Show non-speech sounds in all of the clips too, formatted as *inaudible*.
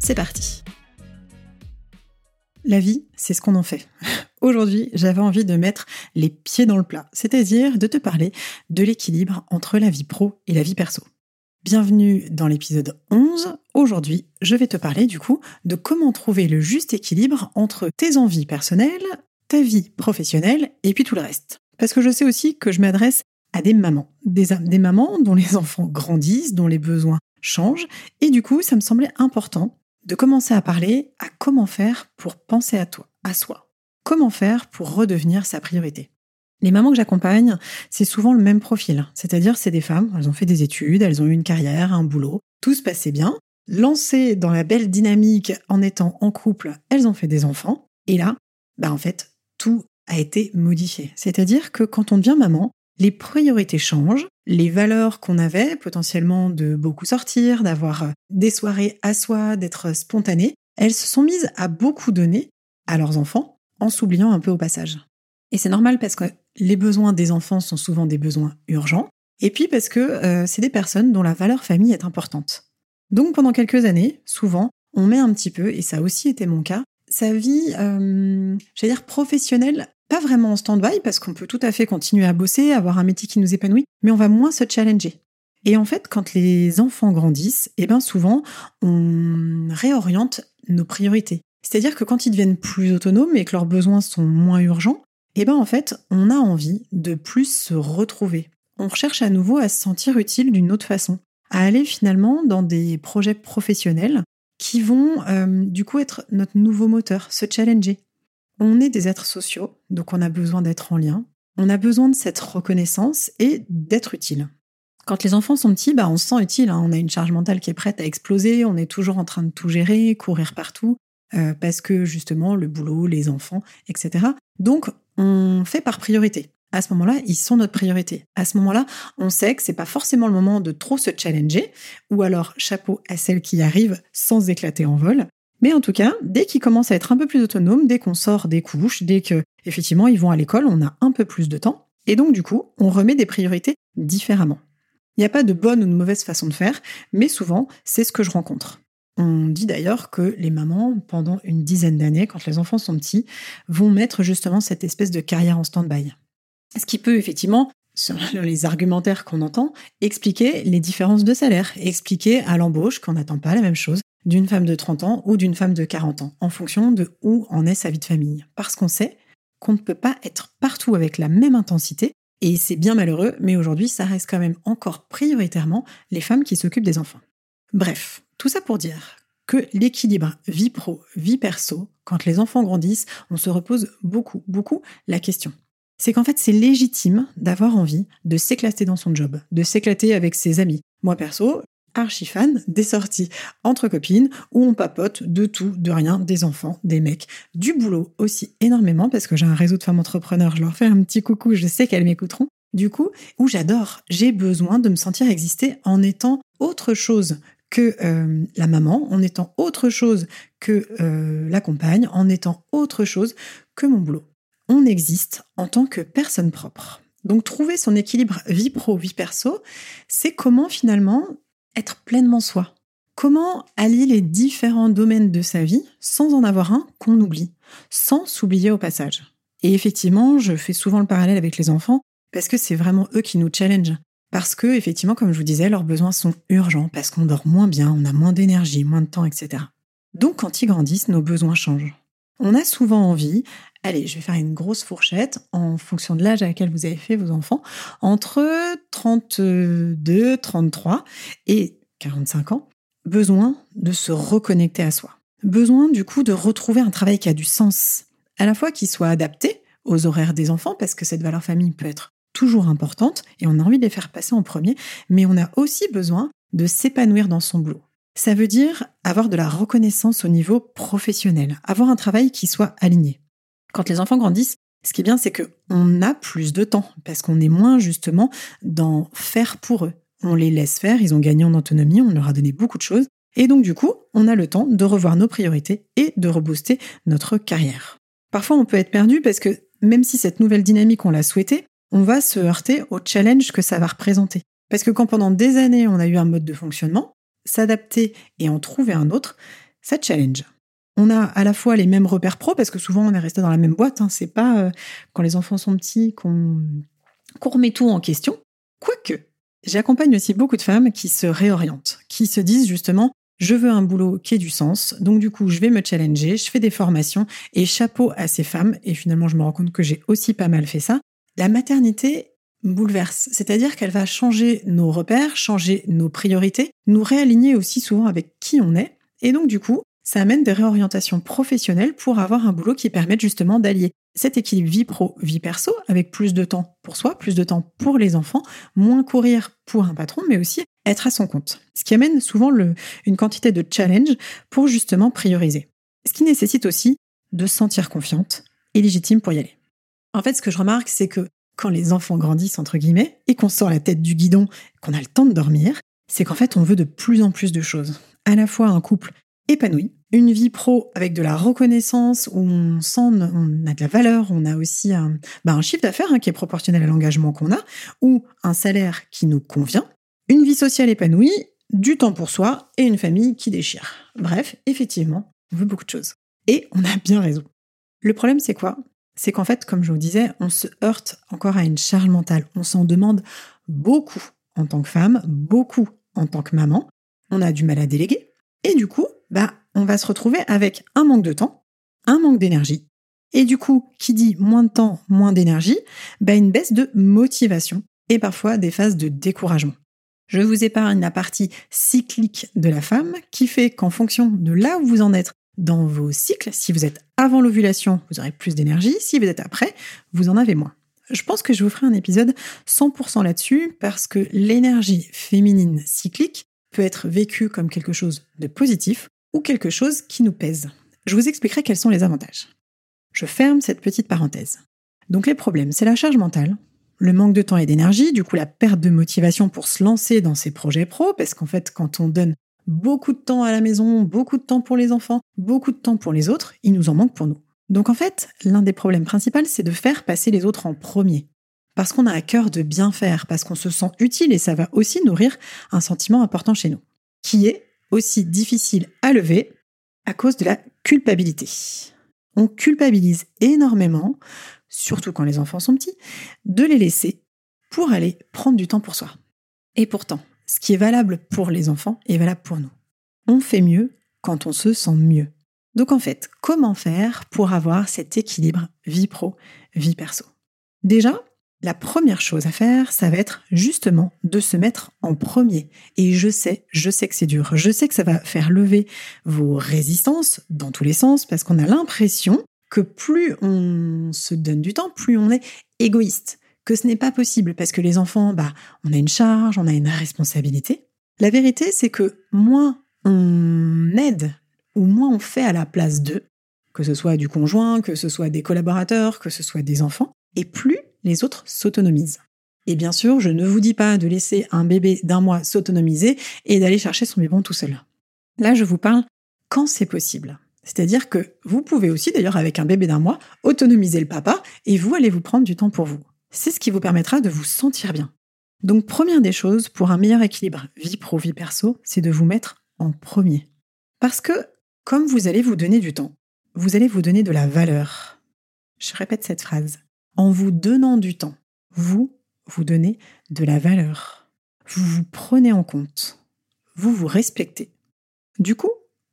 c'est parti La vie, c'est ce qu'on en fait. *laughs* Aujourd'hui, j'avais envie de mettre les pieds dans le plat, c'est-à-dire de te parler de l'équilibre entre la vie pro et la vie perso. Bienvenue dans l'épisode 11. Aujourd'hui, je vais te parler du coup de comment trouver le juste équilibre entre tes envies personnelles, ta vie professionnelle et puis tout le reste. Parce que je sais aussi que je m'adresse à des mamans, des, des mamans dont les *laughs* enfants grandissent, dont les besoins changent, et du coup, ça me semblait important de commencer à parler à comment faire pour penser à toi, à soi. Comment faire pour redevenir sa priorité. Les mamans que j'accompagne, c'est souvent le même profil, c'est-à-dire c'est des femmes, elles ont fait des études, elles ont eu une carrière, un boulot, tout se passait bien, lancées dans la belle dynamique en étant en couple, elles ont fait des enfants, et là, bah en fait, tout a été modifié. C'est-à-dire que quand on devient maman, les priorités changent, les valeurs qu'on avait, potentiellement de beaucoup sortir, d'avoir euh, des soirées à soi, d'être spontanées, elles se sont mises à beaucoup donner à leurs enfants en s'oubliant un peu au passage. Et c'est normal parce que les besoins des enfants sont souvent des besoins urgents, et puis parce que euh, c'est des personnes dont la valeur famille est importante. Donc pendant quelques années, souvent, on met un petit peu, et ça aussi été mon cas, sa vie, euh, professionnelle pas vraiment en stand-by parce qu'on peut tout à fait continuer à bosser, avoir un métier qui nous épanouit, mais on va moins se challenger. Et en fait, quand les enfants grandissent, eh ben souvent, on réoriente nos priorités. C'est-à-dire que quand ils deviennent plus autonomes et que leurs besoins sont moins urgents, eh ben en fait, on a envie de plus se retrouver. On recherche à nouveau à se sentir utile d'une autre façon, à aller finalement dans des projets professionnels qui vont euh, du coup être notre nouveau moteur, se challenger. On est des êtres sociaux, donc on a besoin d'être en lien. On a besoin de cette reconnaissance et d'être utile. Quand les enfants sont petits, bah on se sent utile. Hein. On a une charge mentale qui est prête à exploser. On est toujours en train de tout gérer, courir partout, euh, parce que justement le boulot, les enfants, etc. Donc on fait par priorité. À ce moment-là, ils sont notre priorité. À ce moment-là, on sait que c'est pas forcément le moment de trop se challenger, ou alors chapeau à celles qui arrivent sans éclater en vol. Mais en tout cas, dès qu'ils commencent à être un peu plus autonomes, dès qu'on sort des couches, dès que effectivement ils vont à l'école, on a un peu plus de temps. Et donc du coup, on remet des priorités différemment. Il n'y a pas de bonne ou de mauvaise façon de faire, mais souvent, c'est ce que je rencontre. On dit d'ailleurs que les mamans, pendant une dizaine d'années, quand les enfants sont petits, vont mettre justement cette espèce de carrière en stand-by. Ce qui peut effectivement, selon les argumentaires qu'on entend, expliquer les différences de salaire, expliquer à l'embauche qu'on n'attend pas la même chose d'une femme de 30 ans ou d'une femme de 40 ans, en fonction de où en est sa vie de famille. Parce qu'on sait qu'on ne peut pas être partout avec la même intensité, et c'est bien malheureux, mais aujourd'hui, ça reste quand même encore prioritairement les femmes qui s'occupent des enfants. Bref, tout ça pour dire que l'équilibre vie pro, vie perso, quand les enfants grandissent, on se repose beaucoup, beaucoup la question. C'est qu'en fait, c'est légitime d'avoir envie de s'éclater dans son job, de s'éclater avec ses amis. Moi perso, archi fan des sorties entre copines où on papote de tout, de rien, des enfants, des mecs, du boulot aussi énormément parce que j'ai un réseau de femmes entrepreneurs, je leur fais un petit coucou, je sais qu'elles m'écouteront. Du coup, où j'adore, j'ai besoin de me sentir exister en étant autre chose que euh, la maman, en étant autre chose que euh, la compagne, en étant autre chose que mon boulot. On existe en tant que personne propre. Donc trouver son équilibre vie pro, vie perso, c'est comment finalement être pleinement soi. Comment allier les différents domaines de sa vie sans en avoir un qu'on oublie, sans s'oublier au passage? Et effectivement, je fais souvent le parallèle avec les enfants parce que c'est vraiment eux qui nous challengent. Parce que, effectivement, comme je vous disais, leurs besoins sont urgents, parce qu'on dort moins bien, on a moins d'énergie, moins de temps, etc. Donc, quand ils grandissent, nos besoins changent. On a souvent envie, allez, je vais faire une grosse fourchette en fonction de l'âge à laquelle vous avez fait vos enfants, entre 32, 33 et 45 ans, besoin de se reconnecter à soi. Besoin du coup de retrouver un travail qui a du sens, à la fois qui soit adapté aux horaires des enfants, parce que cette valeur famille peut être toujours importante et on a envie de les faire passer en premier, mais on a aussi besoin de s'épanouir dans son boulot. Ça veut dire avoir de la reconnaissance au niveau professionnel, avoir un travail qui soit aligné. Quand les enfants grandissent, ce qui est bien, c'est qu'on a plus de temps parce qu'on est moins justement dans faire pour eux. On les laisse faire, ils ont gagné en autonomie, on leur a donné beaucoup de choses. Et donc du coup, on a le temps de revoir nos priorités et de rebooster notre carrière. Parfois, on peut être perdu parce que même si cette nouvelle dynamique, on l'a souhaité, on va se heurter au challenge que ça va représenter. Parce que quand pendant des années, on a eu un mode de fonctionnement, s'adapter et en trouver un autre, ça challenge. On a à la fois les mêmes repères pro, parce que souvent on est resté dans la même boîte, hein. c'est pas euh, quand les enfants sont petits qu'on remet tout en question. Quoique, j'accompagne aussi beaucoup de femmes qui se réorientent, qui se disent justement je veux un boulot qui ait du sens, donc du coup je vais me challenger, je fais des formations et chapeau à ces femmes, et finalement je me rends compte que j'ai aussi pas mal fait ça. La maternité bouleverse, c'est-à-dire qu'elle va changer nos repères, changer nos priorités, nous réaligner aussi souvent avec qui on est, et donc du coup ça amène des réorientations professionnelles pour avoir un boulot qui permette justement d'allier cet équilibre vie pro, vie perso, avec plus de temps pour soi, plus de temps pour les enfants, moins courir pour un patron, mais aussi être à son compte. Ce qui amène souvent une quantité de challenge pour justement prioriser. Ce qui nécessite aussi de se sentir confiante et légitime pour y aller. En fait, ce que je remarque, c'est que quand les enfants grandissent, entre guillemets, et qu'on sort la tête du guidon, qu'on a le temps de dormir, c'est qu'en fait, on veut de plus en plus de choses. À la fois un couple épanoui, une vie pro avec de la reconnaissance, où on sent, on a de la valeur, on a aussi un, bah, chiffre d'affaires hein, qui est proportionnel à l'engagement qu'on a, ou un salaire qui nous convient, une vie sociale épanouie, du temps pour soi et une famille qui déchire. Bref, effectivement, on veut beaucoup de choses. Et on a bien raison. Le problème, c'est quoi? C'est qu'en fait, comme je vous disais, on se heurte encore à une charge mentale. On s'en demande beaucoup en tant que femme, beaucoup en tant que maman. On a du mal à déléguer. Et du coup, bah, on va se retrouver avec un manque de temps, un manque d'énergie. Et du coup, qui dit moins de temps, moins d'énergie, bah, une baisse de motivation et parfois des phases de découragement. Je vous épargne la partie cyclique de la femme qui fait qu'en fonction de là où vous en êtes dans vos cycles, si vous êtes avant l'ovulation, vous aurez plus d'énergie, si vous êtes après, vous en avez moins. Je pense que je vous ferai un épisode 100% là-dessus parce que l'énergie féminine cyclique peut être vécue comme quelque chose de positif ou quelque chose qui nous pèse. Je vous expliquerai quels sont les avantages. Je ferme cette petite parenthèse. Donc les problèmes, c'est la charge mentale, le manque de temps et d'énergie, du coup la perte de motivation pour se lancer dans ses projets pro, parce qu'en fait quand on donne beaucoup de temps à la maison, beaucoup de temps pour les enfants, beaucoup de temps pour les autres, il nous en manque pour nous. Donc en fait, l'un des problèmes principaux, c'est de faire passer les autres en premier. Parce qu'on a à cœur de bien faire, parce qu'on se sent utile et ça va aussi nourrir un sentiment important chez nous, qui est aussi difficile à lever à cause de la culpabilité. On culpabilise énormément surtout quand les enfants sont petits, de les laisser pour aller prendre du temps pour soi. Et pourtant, ce qui est valable pour les enfants est valable pour nous. On fait mieux quand on se sent mieux. Donc en fait, comment faire pour avoir cet équilibre vie pro, vie perso? Déjà, la première chose à faire, ça va être justement de se mettre en premier. Et je sais, je sais que c'est dur. Je sais que ça va faire lever vos résistances dans tous les sens parce qu'on a l'impression que plus on se donne du temps, plus on est égoïste, ce n'est pas possible parce que les enfants, bah, on a une charge, on a une responsabilité. La vérité, c'est que moins on aide ou moins on fait à la place d'eux, que ce soit du conjoint, que ce soit des collaborateurs, que ce soit des enfants, et plus les autres s'autonomisent. Et bien sûr, je ne vous dis pas de laisser un bébé d'un mois s'autonomiser et d'aller chercher son biberon tout seul. Là, je vous parle quand c'est possible. C'est-à-dire que vous pouvez aussi, d'ailleurs avec un bébé d'un mois, autonomiser le papa et vous allez vous prendre du temps pour vous. C'est ce qui vous permettra de vous sentir bien. Donc première des choses pour un meilleur équilibre vie pro-vie perso, c'est de vous mettre en premier. Parce que comme vous allez vous donner du temps, vous allez vous donner de la valeur. Je répète cette phrase. En vous donnant du temps, vous vous donnez de la valeur. Vous vous prenez en compte. Vous vous respectez. Du coup,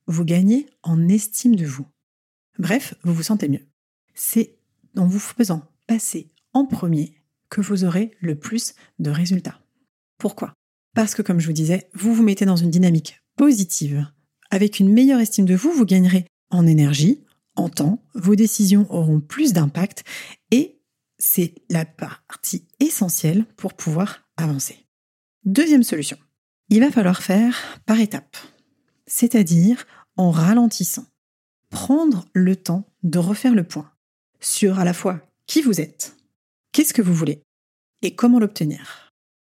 vous gagnez en estime de vous. Bref, vous vous sentez mieux. C'est en vous faisant passer en premier que vous aurez le plus de résultats. Pourquoi? Parce que, comme je vous disais, vous vous mettez dans une dynamique positive. Avec une meilleure estime de vous, vous gagnerez en énergie, en temps, vos décisions auront plus d'impact et c'est la partie essentielle pour pouvoir avancer. Deuxième solution, il va falloir faire par étapes. c'est-à-dire en ralentissant. Prendre le temps de refaire le point sur à la fois qui vous êtes, qu'est-ce que vous voulez et comment l'obtenir?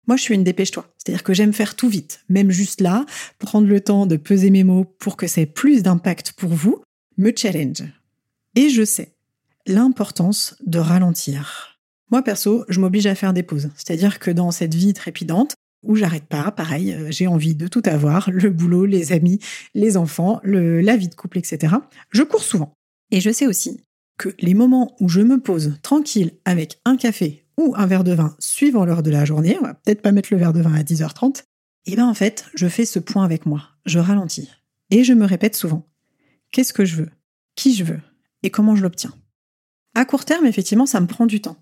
Moi, je suis une dépêche-toi. C'est-à-dire que j'aime faire tout vite, même juste là, prendre le temps de peser mes mots pour que ça ait plus d'impact pour vous, me challenge. Et je sais l'importance de ralentir. Moi, perso, je m'oblige à faire des pauses. C'est-à-dire que dans cette vie trépidante, où j'arrête pas, pareil, euh, j'ai envie de tout avoir, le boulot, les amis, les enfants, la vie de couple, etc. Je cours souvent. Et je sais aussi que les moments où je me pose tranquille avec un café ou un verre de vin suivant l'heure de la journée, on va peut-être pas mettre le verre de vin à 10h30, et ben en fait, je fais ce point avec moi, je ralentis. Et je me répète souvent, qu'est-ce que je veux, qui je veux, et comment je l'obtiens? À court terme, effectivement, ça me prend du temps.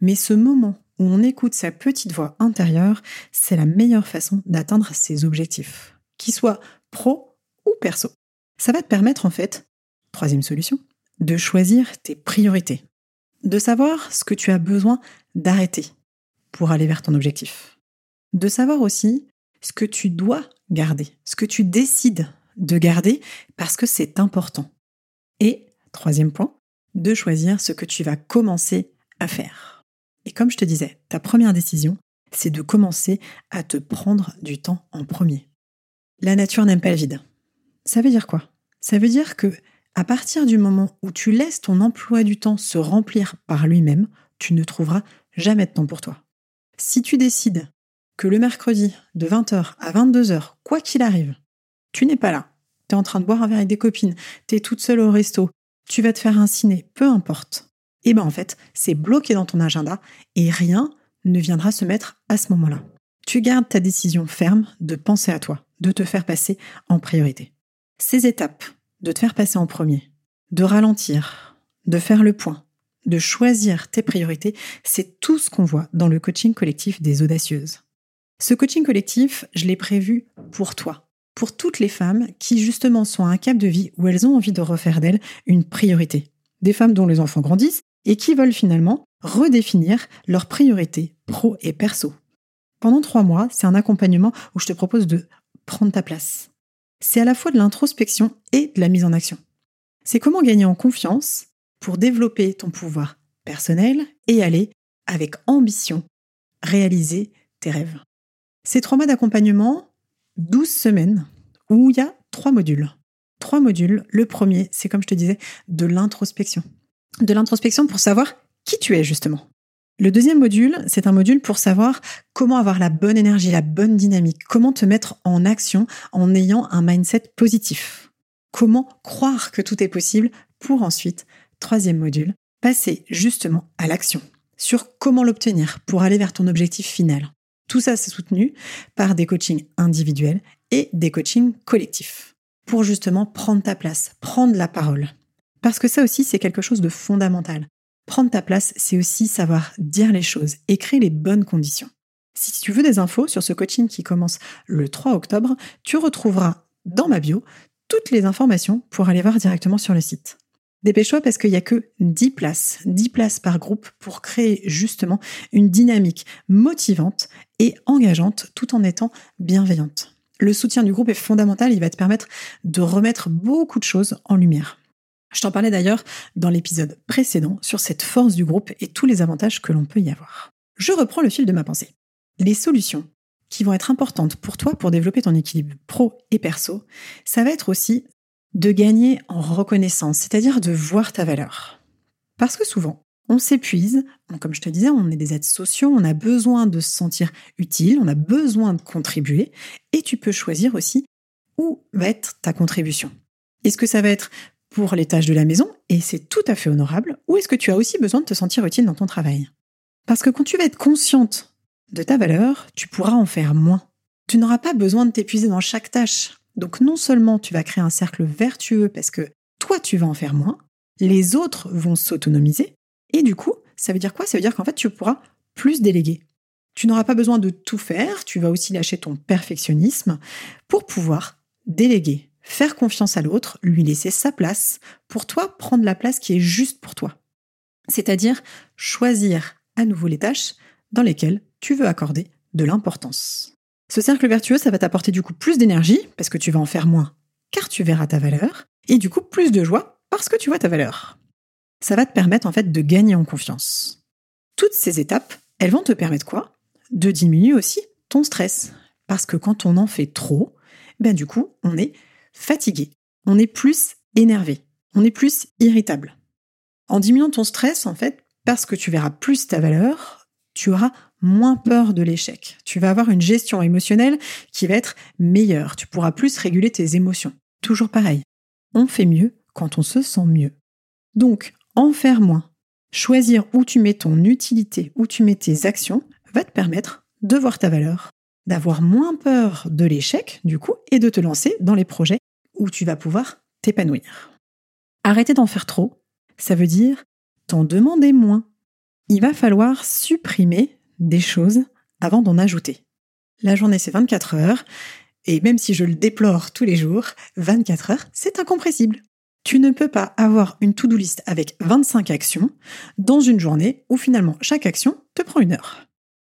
Mais ce moment où on écoute sa petite voix intérieure, c'est la meilleure façon d'atteindre ses objectifs, qu'ils soient pro ou perso. Ça va te permettre en fait, troisième solution, de choisir tes priorités, de savoir ce que tu as besoin d'arrêter pour aller vers ton objectif, de savoir aussi ce que tu dois garder, ce que tu décides de garder parce que c'est important. Et troisième point, de choisir ce que tu vas commencer à faire. Et comme je te disais, ta première décision, c'est de commencer à te prendre du temps en premier. La nature n'aime pas le vide. Ça veut dire quoi? Ça veut dire que à partir du moment où tu laisses ton emploi du temps se remplir par lui-même, tu ne trouveras jamais de temps pour toi. Si tu décides que le mercredi de 20h à 22h, quoi qu'il arrive, tu n'es pas là, tu es en train de boire un verre avec des copines, tu es toute seule au resto, tu vas te faire un ciné, peu importe, et eh bien en fait, c'est bloqué dans ton agenda et rien ne viendra se mettre à ce moment-là. Tu gardes ta décision ferme de penser à toi, de te faire passer en priorité. Ces étapes, de te faire passer en premier, de ralentir, de faire le point, de choisir tes priorités, c'est tout ce qu'on voit dans le coaching collectif des audacieuses. Ce coaching collectif, je l'ai prévu pour toi, pour toutes les femmes qui justement sont à un cap de vie où elles ont envie de refaire d'elles une priorité. Des femmes dont les enfants grandissent, et qui veulent finalement redéfinir leurs priorités pro et perso. Pendant trois mois, c'est un accompagnement où je te propose de prendre ta place. C'est à la fois de l'introspection et de la mise en action. C'est comment gagner en confiance pour développer ton pouvoir personnel et aller, avec ambition, réaliser tes rêves. Ces trois mois d'accompagnement, 12 semaines, où il y a trois modules. Trois modules. Le premier, c'est comme je te disais, de l'introspection de l'introspection pour savoir qui tu es justement. Le deuxième module, c'est un module pour savoir comment avoir la bonne énergie, la bonne dynamique, comment te mettre en action en ayant un mindset positif. Comment croire que tout est possible pour ensuite, troisième module, passer justement à l'action sur comment l'obtenir pour aller vers ton objectif final. Tout ça, c'est soutenu par des coachings individuels et des coachings collectifs pour justement prendre ta place, prendre la parole. Parce que ça aussi, c'est quelque chose de fondamental. Prendre ta place, c'est aussi savoir dire les choses et créer les bonnes conditions. Si tu veux des infos sur ce coaching qui commence le 3 octobre, tu retrouveras dans ma bio toutes les informations pour aller voir directement sur le site. Dépêche-toi parce qu'il n'y a que 10 places, 10 places par groupe pour créer justement une dynamique motivante et engageante tout en étant bienveillante. Le soutien du groupe est fondamental, il va te permettre de remettre beaucoup de choses en lumière. Je t'en parlais d'ailleurs dans l'épisode précédent sur cette force du groupe et tous les avantages que l'on peut y avoir. Je reprends le fil de ma pensée. Les solutions qui vont être importantes pour toi pour développer ton équilibre pro et perso, ça va être aussi de gagner en reconnaissance, c'est-à-dire de voir ta valeur. Parce que souvent, on s'épuise, comme je te disais, on est des êtres sociaux, on a besoin de se sentir utile, on a besoin de contribuer, et tu peux choisir aussi où va être ta contribution. Est-ce que ça va être pour les tâches de la maison, et c'est tout à fait honorable, ou est-ce que tu as aussi besoin de te sentir utile dans ton travail? Parce que quand tu vas être consciente de ta valeur, tu pourras en faire moins. Tu n'auras pas besoin de t'épuiser dans chaque tâche. Donc non seulement tu vas créer un cercle vertueux parce que toi tu vas en faire moins, les autres vont s'autonomiser, et du coup, ça veut dire quoi? Ça veut dire qu'en fait tu pourras plus déléguer. Tu n'auras pas besoin de tout faire, tu vas aussi lâcher ton perfectionnisme pour pouvoir déléguer faire confiance à l'autre, lui laisser sa place, pour toi prendre la place qui est juste pour toi. C'est-à-dire choisir à nouveau les tâches dans lesquelles tu veux accorder de l'importance. Ce cercle vertueux, ça va t'apporter du coup plus d'énergie, parce que tu vas en faire moins car tu verras ta valeur, et du coup plus de joie parce que tu vois ta valeur. Ça va te permettre en fait de gagner en confiance. Toutes ces étapes, elles vont te permettre quoi? De diminuer aussi ton stress. Parce que quand on en fait trop, ben du coup, on est fatigué, on est plus énervé, on est plus irritable. En diminuant ton stress, en fait, parce que tu verras plus ta valeur, tu auras moins peur de l'échec. Tu vas avoir une gestion émotionnelle qui va être meilleure. Tu pourras plus réguler tes émotions. Toujours pareil. On fait mieux quand on se sent mieux. Donc, en faire moins, choisir où tu mets ton utilité, où tu mets tes actions, va te permettre de voir ta valeur, d'avoir moins peur de l'échec, du coup, et de te lancer dans les projets où tu vas pouvoir t'épanouir. Arrêter d'en faire trop, ça veut dire t'en demander moins. Il va falloir supprimer des choses avant d'en ajouter. La journée, c'est 24 heures, et même si je le déplore tous les jours, 24 heures, c'est incompressible. Tu ne peux pas avoir une to-do list avec 25 actions dans une journée où finalement chaque action te prend une heure.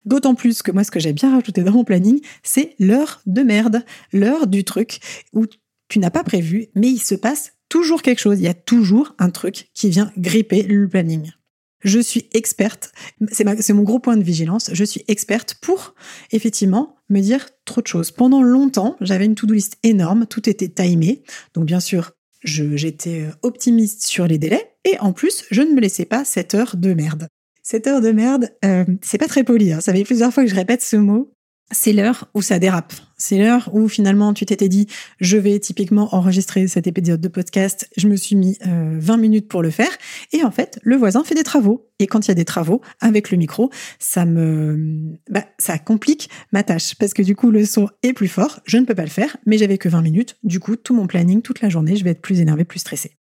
D'autant plus que moi, ce que j'ai bien rajouté dans mon planning, c'est l'heure de merde, l'heure du truc où tu n'as pas prévu, mais il se passe toujours quelque chose. Il y a toujours un truc qui vient gripper le planning. Je suis experte, c'est mon gros point de vigilance, je suis experte pour effectivement me dire trop de choses. Pendant longtemps, j'avais une to-do list énorme, tout était timé. Donc bien sûr, j'étais optimiste sur les délais et en plus, je ne me laissais pas cette heure de merde. Cette heure de merde, euh, c'est pas très poli. Hein. Ça fait plusieurs fois que je répète ce mot c'est l'heure où ça dérape. C'est l'heure où finalement tu t'étais dit je vais typiquement enregistrer cet épisode de podcast. Je me suis mis 20 euh, minutes pour le faire et en fait le voisin fait des travaux et quand il y a des travaux avec le micro, ça me bah, ça complique ma tâche parce que du coup le son est plus fort. Je ne peux pas le faire, mais j'avais que 20 minutes. Du coup tout mon planning toute la journée, je vais être plus énervé, plus stressé.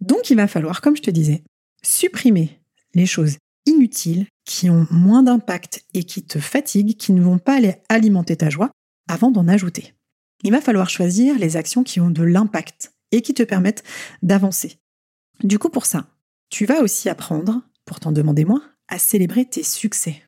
Donc il va falloir, comme je te disais, supprimer les choses inutiles qui ont moins d'impact et qui te fatiguent, qui ne vont pas aller alimenter ta joie avant d'en ajouter. Il va falloir choisir les actions qui ont de l'impact et qui te permettent d'avancer. Du coup, pour ça, tu vas aussi apprendre, pour t'en demander moins, à célébrer tes succès.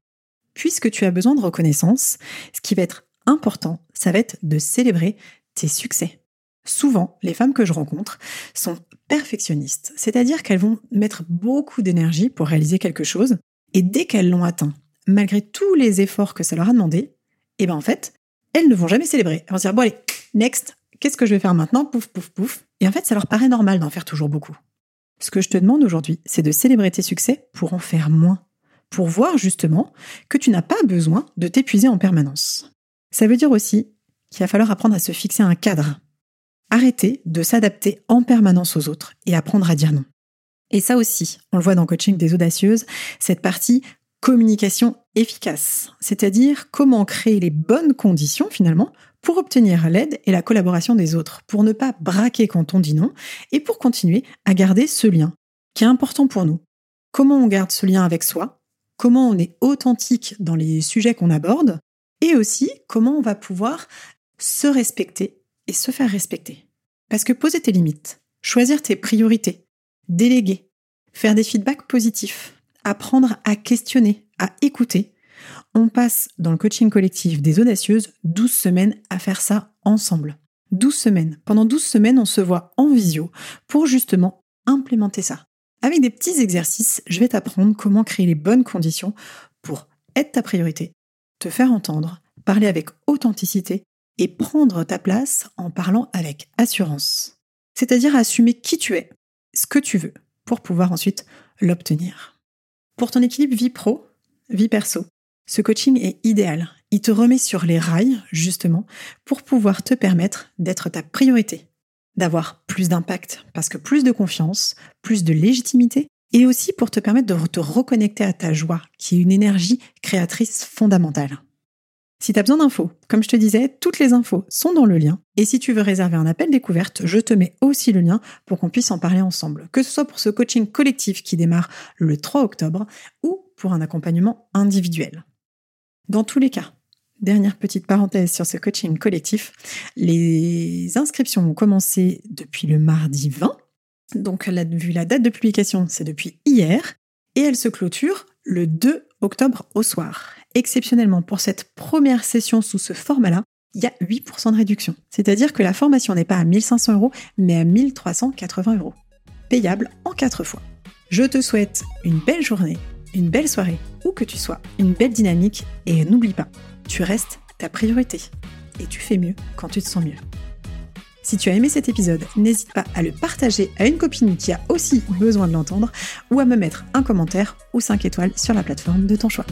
Puisque tu as besoin de reconnaissance, ce qui va être important, ça va être de célébrer tes succès. Souvent, les femmes que je rencontre sont perfectionnistes, c'est-à-dire qu'elles vont mettre beaucoup d'énergie pour réaliser quelque chose, et dès qu'elles l'ont atteint, malgré tous les efforts que ça leur a demandé, eh ben en fait, elles ne vont jamais célébrer. Elles vont se dire, bon allez, next, qu'est-ce que je vais faire maintenant? Pouf, pouf, pouf. Et en fait, ça leur paraît normal d'en faire toujours beaucoup. Ce que je te demande aujourd'hui, c'est de célébrer tes succès pour en faire moins. Pour voir justement que tu n'as pas besoin de t'épuiser en permanence. Ça veut dire aussi qu'il va falloir apprendre à se fixer un cadre. Arrêter de s'adapter en permanence aux autres et apprendre à dire non. Et ça aussi, on le voit dans Coaching des audacieuses, cette partie communication efficace, c'est-à-dire comment créer les bonnes conditions finalement pour obtenir l'aide et la collaboration des autres, pour ne pas braquer quand on dit non et pour continuer à garder ce lien qui est important pour nous. Comment on garde ce lien avec soi, comment on est authentique dans les sujets qu'on aborde et aussi comment on va pouvoir se respecter se faire respecter. Parce que poser tes limites, choisir tes priorités, déléguer, faire des feedbacks positifs, apprendre à questionner, à écouter. On passe dans le coaching collectif des audacieuses 12 semaines à faire ça ensemble. 12 semaines. Pendant 12 semaines, on se voit en visio pour justement implémenter ça. Avec des petits exercices, je vais t'apprendre comment créer les bonnes conditions pour être ta priorité, te faire entendre, parler avec authenticité et prendre ta place en parlant avec assurance. C'est-à-dire assumer qui tu es, ce que tu veux, pour pouvoir ensuite l'obtenir. Pour ton équilibre vie pro, vie perso, ce coaching est idéal. Il te remet sur les rails, justement, pour pouvoir te permettre d'être ta priorité, d'avoir plus d'impact, parce que plus de confiance, plus de légitimité, et aussi pour te permettre de te reconnecter à ta joie, qui est une énergie créatrice fondamentale. Si tu as besoin d'infos, comme je te disais, toutes les infos sont dans le lien. Et si tu veux réserver un appel découverte, je te mets aussi le lien pour qu'on puisse en parler ensemble. Que ce soit pour ce coaching collectif qui démarre le 3 octobre ou pour un accompagnement individuel. Dans tous les cas, dernière petite parenthèse sur ce coaching collectif, les inscriptions ont commencé depuis le mardi 20. Donc, vu la date de publication, c'est depuis hier. Et elles se clôturent le 2 octobre au soir exceptionnellement pour cette première session sous ce format-là, il y a 8% de réduction. C'est-à-dire que la formation n'est pas à 1500 euros, mais à 1380 euros. Payable en 4 fois. Je te souhaite une belle journée, une belle soirée, où que tu sois, une belle dynamique, et n'oublie pas, tu restes ta priorité. Et tu fais mieux quand tu te sens mieux. Si tu as aimé cet épisode, n'hésite pas à le partager à une copine qui a aussi besoin de l'entendre ou à me mettre un commentaire ou 5 étoiles sur la plateforme de ton choix.